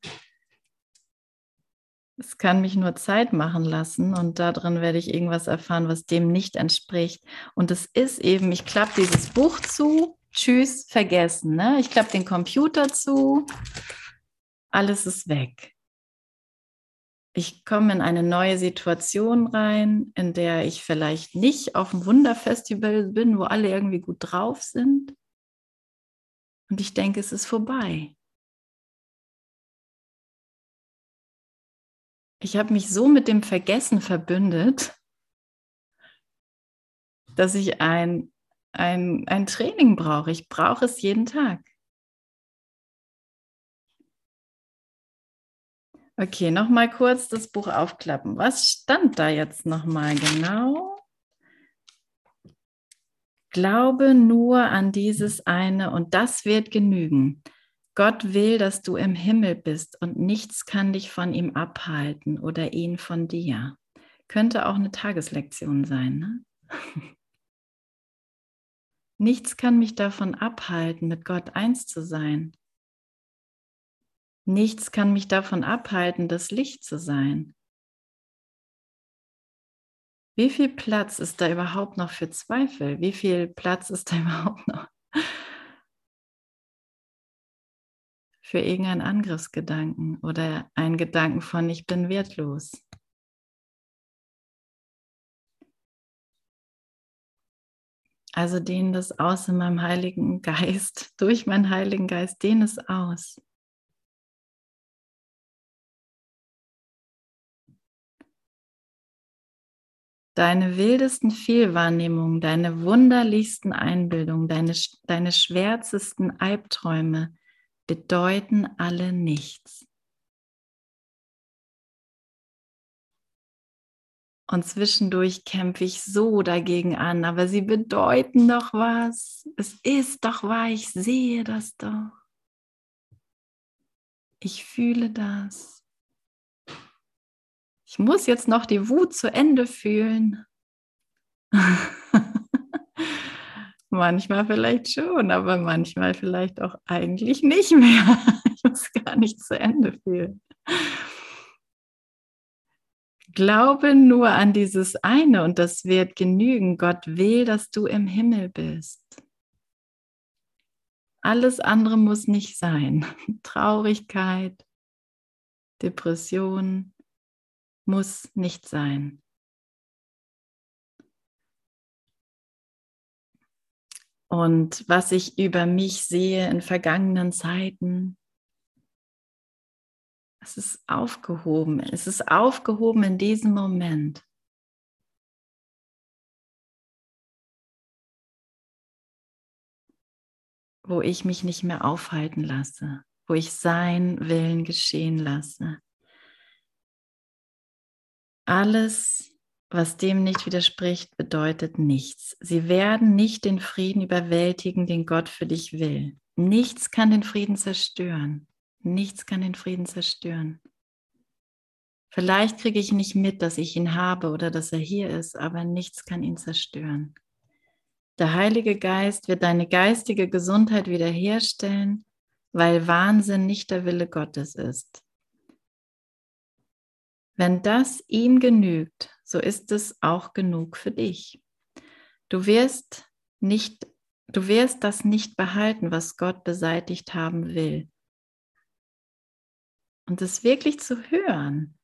S1: es kann mich nur Zeit machen lassen und darin werde ich irgendwas erfahren, was dem nicht entspricht. Und es ist eben, ich klappe dieses Buch zu, tschüss, vergessen. Ne? Ich klappe den Computer zu, alles ist weg ich komme in eine neue Situation rein, in der ich vielleicht nicht auf dem Wunderfestival bin, wo alle irgendwie gut drauf sind. Und ich denke, es ist vorbei. Ich habe mich so mit dem Vergessen verbündet, dass ich ein, ein, ein Training brauche. Ich brauche es jeden Tag. Okay, nochmal kurz das Buch aufklappen. Was stand da jetzt nochmal genau? Glaube nur an dieses eine und das wird genügen. Gott will, dass du im Himmel bist und nichts kann dich von ihm abhalten oder ihn von dir. Könnte auch eine Tageslektion sein. Ne? nichts kann mich davon abhalten, mit Gott eins zu sein. Nichts kann mich davon abhalten, das Licht zu sein. Wie viel Platz ist da überhaupt noch für Zweifel? Wie viel Platz ist da überhaupt noch für irgendeinen Angriffsgedanken oder einen Gedanken von ich bin wertlos? Also dehne das aus in meinem Heiligen Geist, durch meinen Heiligen Geist, dehne es aus. Deine wildesten Fehlwahrnehmungen, deine wunderlichsten Einbildungen, deine, deine schwärzesten Albträume bedeuten alle nichts. Und zwischendurch kämpfe ich so dagegen an, aber sie bedeuten doch was. Es ist doch wahr, ich sehe das doch. Ich fühle das. Ich muss jetzt noch die Wut zu Ende fühlen. manchmal vielleicht schon, aber manchmal vielleicht auch eigentlich nicht mehr. ich muss gar nicht zu Ende fühlen. Glaube nur an dieses eine und das wird genügen. Gott will, dass du im Himmel bist. Alles andere muss nicht sein. Traurigkeit, Depression muss nicht sein. Und was ich über mich sehe in vergangenen Zeiten, es ist aufgehoben. Es ist aufgehoben in diesem Moment. Wo ich mich nicht mehr aufhalten lasse, wo ich sein Willen geschehen lasse. Alles, was dem nicht widerspricht, bedeutet nichts. Sie werden nicht den Frieden überwältigen, den Gott für dich will. Nichts kann den Frieden zerstören. Nichts kann den Frieden zerstören. Vielleicht kriege ich nicht mit, dass ich ihn habe oder dass er hier ist, aber nichts kann ihn zerstören. Der Heilige Geist wird deine geistige Gesundheit wiederherstellen, weil Wahnsinn nicht der Wille Gottes ist. Wenn das ihm genügt, so ist es auch genug für dich. Du wirst nicht, du wirst das nicht behalten, was Gott beseitigt haben will. Und das wirklich zu hören.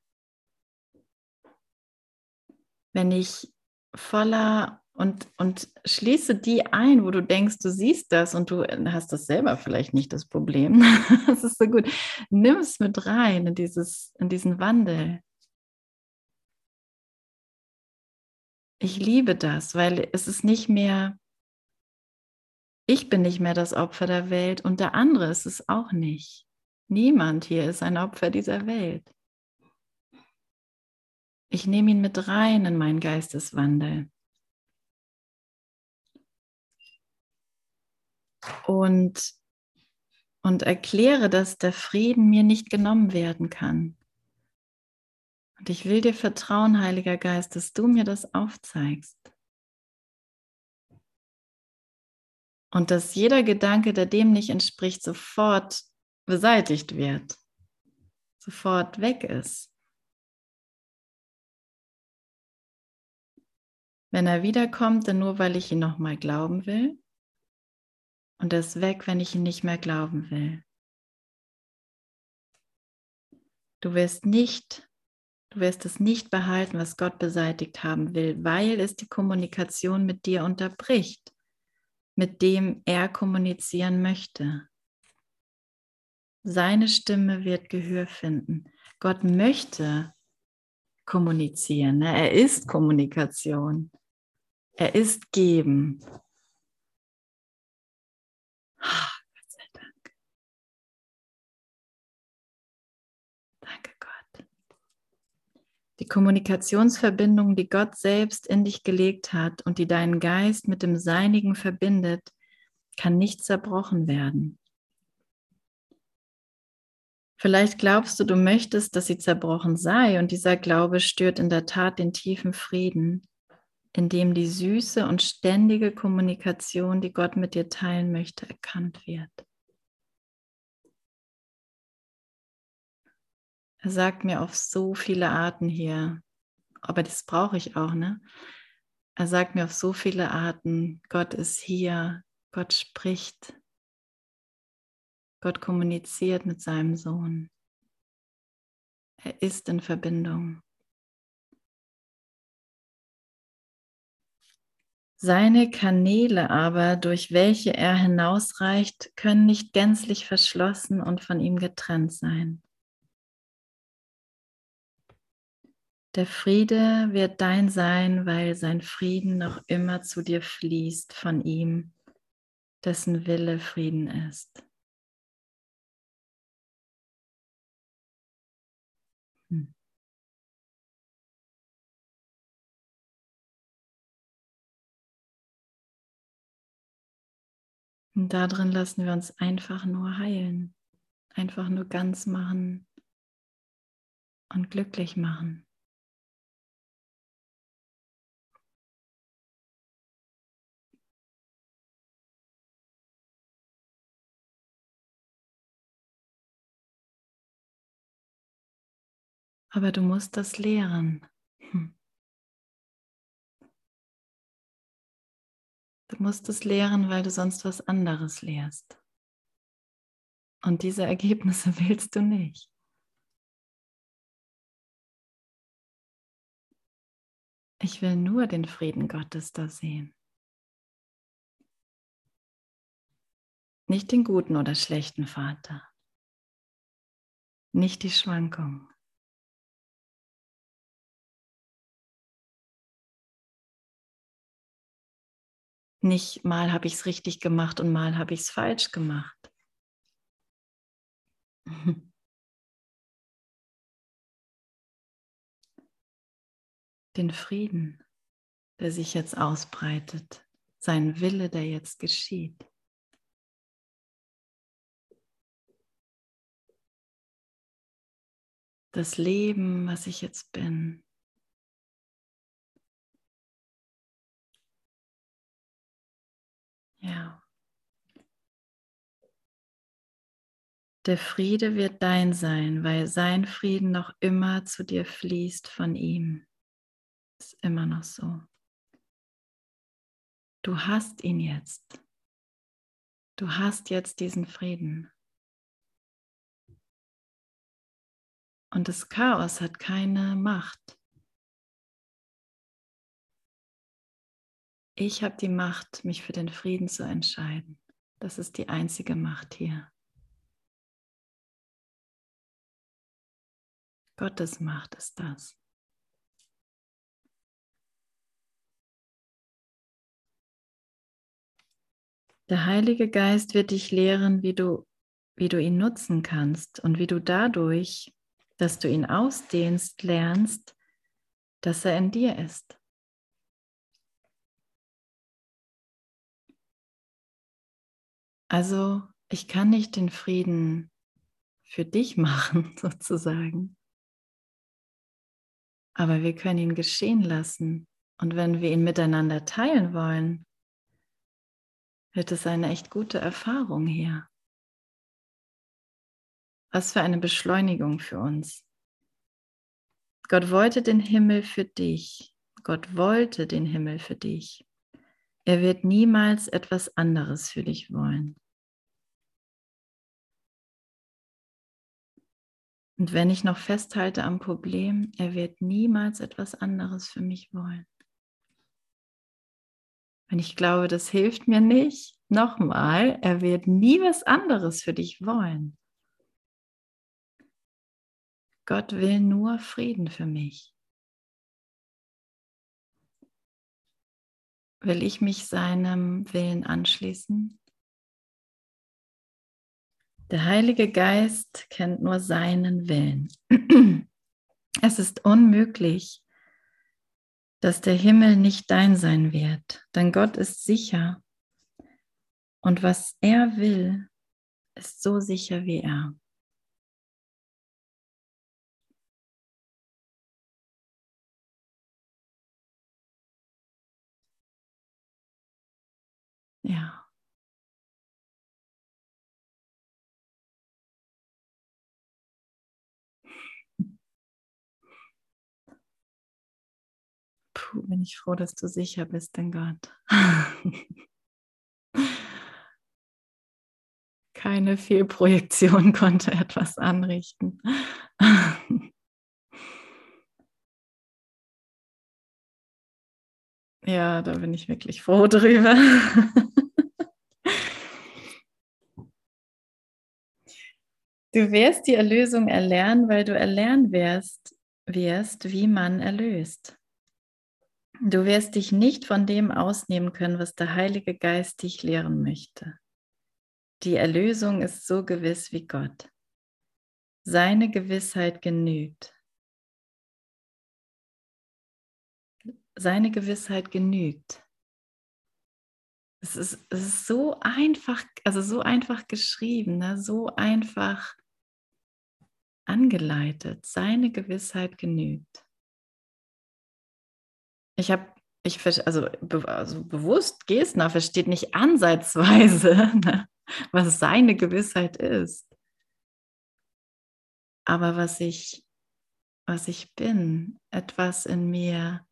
S1: Wenn ich voller und, und schließe die ein, wo du denkst, du siehst das und du hast das selber vielleicht nicht das Problem. das ist so gut. Nimm es mit rein in, dieses, in diesen Wandel. Ich liebe das, weil es ist nicht mehr, ich bin nicht mehr das Opfer der Welt und der andere ist es auch nicht. Niemand hier ist ein Opfer dieser Welt. Ich nehme ihn mit rein in meinen Geisteswandel. Und, und erkläre, dass der Frieden mir nicht genommen werden kann. Und ich will dir vertrauen, Heiliger Geist, dass du mir das aufzeigst. Und dass jeder Gedanke, der dem nicht entspricht, sofort beseitigt wird, sofort weg ist. Wenn er wiederkommt, dann nur, weil ich ihn nochmal glauben will. Und er ist weg, wenn ich ihn nicht mehr glauben will. Du wirst nicht, du wirst es nicht behalten, was Gott beseitigt haben will, weil es die Kommunikation mit dir unterbricht, mit dem er kommunizieren möchte. Seine Stimme wird Gehör finden. Gott möchte kommunizieren. Ne? Er ist Kommunikation. Er ist Geben. Ah, Gott sei Dank. Danke Gott. Die Kommunikationsverbindung, die Gott selbst in dich gelegt hat und die deinen Geist mit dem Seinigen verbindet, kann nicht zerbrochen werden. Vielleicht glaubst du, du möchtest, dass sie zerbrochen sei und dieser Glaube stört in der Tat den tiefen Frieden, in dem die süße und ständige Kommunikation, die Gott mit dir teilen möchte, erkannt wird. Er sagt mir auf so viele Arten hier, aber das brauche ich auch, ne? Er sagt mir auf so viele Arten, Gott ist hier, Gott spricht, Gott kommuniziert mit seinem Sohn. Er ist in Verbindung. Seine Kanäle aber, durch welche er hinausreicht, können nicht gänzlich verschlossen und von ihm getrennt sein. Der Friede wird dein sein, weil sein Frieden noch immer zu dir fließt von ihm, dessen Wille Frieden ist. Hm. Und darin lassen wir uns einfach nur heilen, einfach nur ganz machen und glücklich machen. Aber du musst das lehren. Hm. Du musst es lehren, weil du sonst was anderes lehrst. Und diese Ergebnisse willst du nicht. Ich will nur den Frieden Gottes da sehen. Nicht den guten oder schlechten Vater. Nicht die Schwankung. Nicht mal habe ich es richtig gemacht und mal habe ich es falsch gemacht. Den Frieden, der sich jetzt ausbreitet, sein Wille, der jetzt geschieht. Das Leben, was ich jetzt bin, Ja. Der Friede wird dein sein, weil sein Frieden noch immer zu dir fließt von ihm. Ist immer noch so. Du hast ihn jetzt. Du hast jetzt diesen Frieden. Und das Chaos hat keine Macht. Ich habe die Macht, mich für den Frieden zu entscheiden. Das ist die einzige Macht hier. Gottes Macht ist das. Der Heilige Geist wird dich lehren, wie du, wie du ihn nutzen kannst und wie du dadurch, dass du ihn ausdehnst, lernst, dass er in dir ist. Also ich kann nicht den Frieden für dich machen, sozusagen. Aber wir können ihn geschehen lassen. Und wenn wir ihn miteinander teilen wollen, wird es eine echt gute Erfahrung hier. Was für eine Beschleunigung für uns. Gott wollte den Himmel für dich. Gott wollte den Himmel für dich. Er wird niemals etwas anderes für dich wollen. Und wenn ich noch festhalte am Problem, er wird niemals etwas anderes für mich wollen. Wenn ich glaube, das hilft mir nicht, nochmal, er wird nie was anderes für dich wollen. Gott will nur Frieden für mich. Will ich mich seinem Willen anschließen? Der Heilige Geist kennt nur seinen Willen. Es ist unmöglich, dass der Himmel nicht dein sein wird, denn Gott ist sicher. Und was er will, ist so sicher wie er. Ja. Puh, bin ich froh, dass du sicher bist in Gott. Keine Fehlprojektion konnte etwas anrichten. Ja, da bin ich wirklich froh drüber. Du wirst die Erlösung erlernen, weil du erlernen wirst, wirst, wie man erlöst. Du wirst dich nicht von dem ausnehmen können, was der Heilige Geist dich lehren möchte. Die Erlösung ist so gewiss wie Gott. Seine Gewissheit genügt. Seine Gewissheit genügt. Es ist, es ist so einfach, also so einfach geschrieben, ne? so einfach angeleitet. Seine Gewissheit genügt. Ich habe, ich also, be, also bewusst, Gesner versteht nicht ansatzweise, ne? was seine Gewissheit ist. Aber was ich, was ich bin, etwas in mir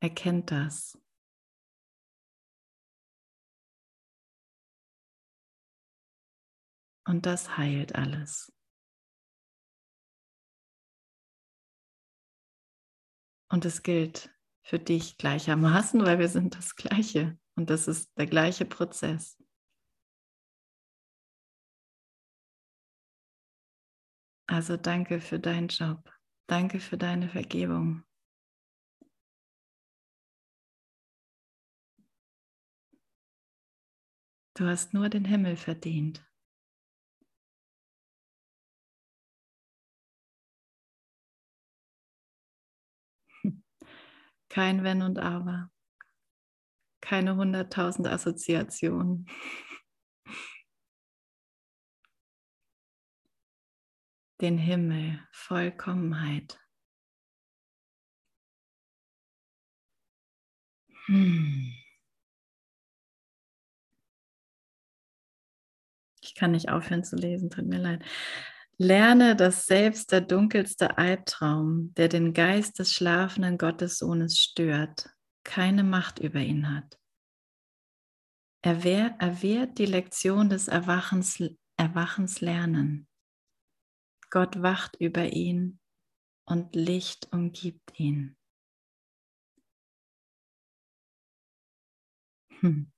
S1: erkennt das. Und das heilt alles. Und es gilt für dich gleichermaßen, weil wir sind das Gleiche. Und das ist der gleiche Prozess. Also danke für deinen Job. Danke für deine Vergebung. Du hast nur den Himmel verdient. Kein Wenn und Aber. Keine hunderttausend Assoziationen. Den Himmel, Vollkommenheit. Hm. Ich kann nicht aufhören zu lesen, tut mir leid. Lerne, dass selbst der dunkelste Albtraum, der den Geist des schlafenden Gottessohnes stört, keine Macht über ihn hat. Er, wehr, die Lektion des Erwachens, Erwachens lernen. Gott wacht über ihn und Licht umgibt ihn. Hm.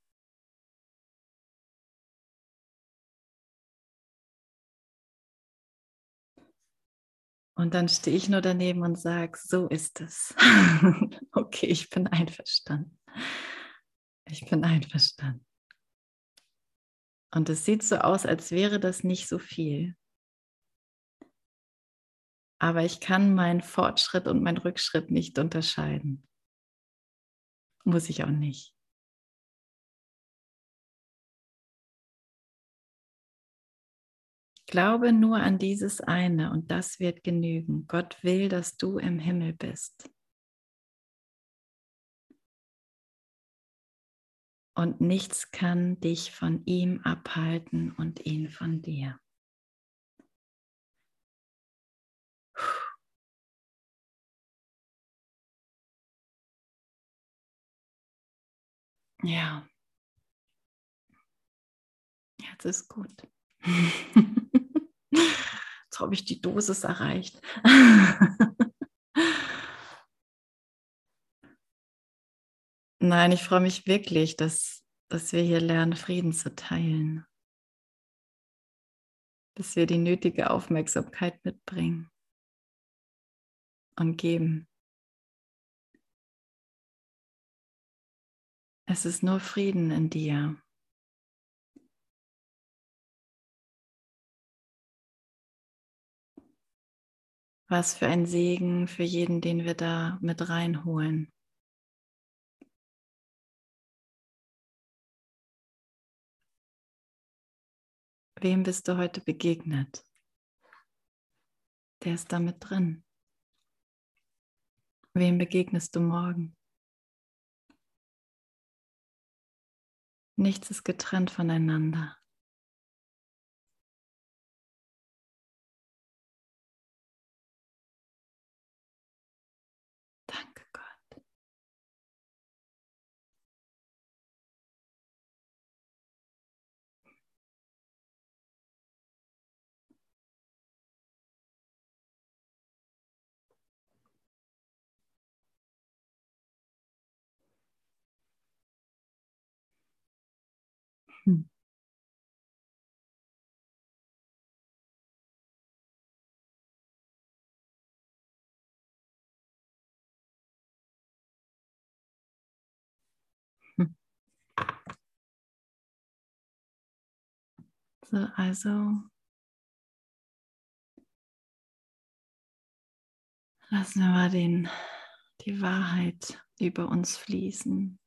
S1: Und dann stehe ich nur daneben und sage, so ist es. okay, ich bin einverstanden. Ich bin einverstanden. Und es sieht so aus, als wäre das nicht so viel. Aber ich kann meinen Fortschritt und meinen Rückschritt nicht unterscheiden. Muss ich auch nicht. Glaube nur an dieses eine und das wird genügen. Gott will, dass du im Himmel bist. Und nichts kann dich von ihm abhalten und ihn von dir. Ja. Jetzt ist gut. Jetzt habe ich die Dosis erreicht. Nein, ich freue mich wirklich, dass, dass wir hier lernen, Frieden zu teilen. Dass wir die nötige Aufmerksamkeit mitbringen und geben. Es ist nur Frieden in dir. Was für ein Segen für jeden, den wir da mit reinholen. Wem bist du heute begegnet? Der ist damit drin. Wem begegnest du morgen? Nichts ist getrennt voneinander. Hm. Hm. So, also lassen wir mal den, die Wahrheit über uns fließen.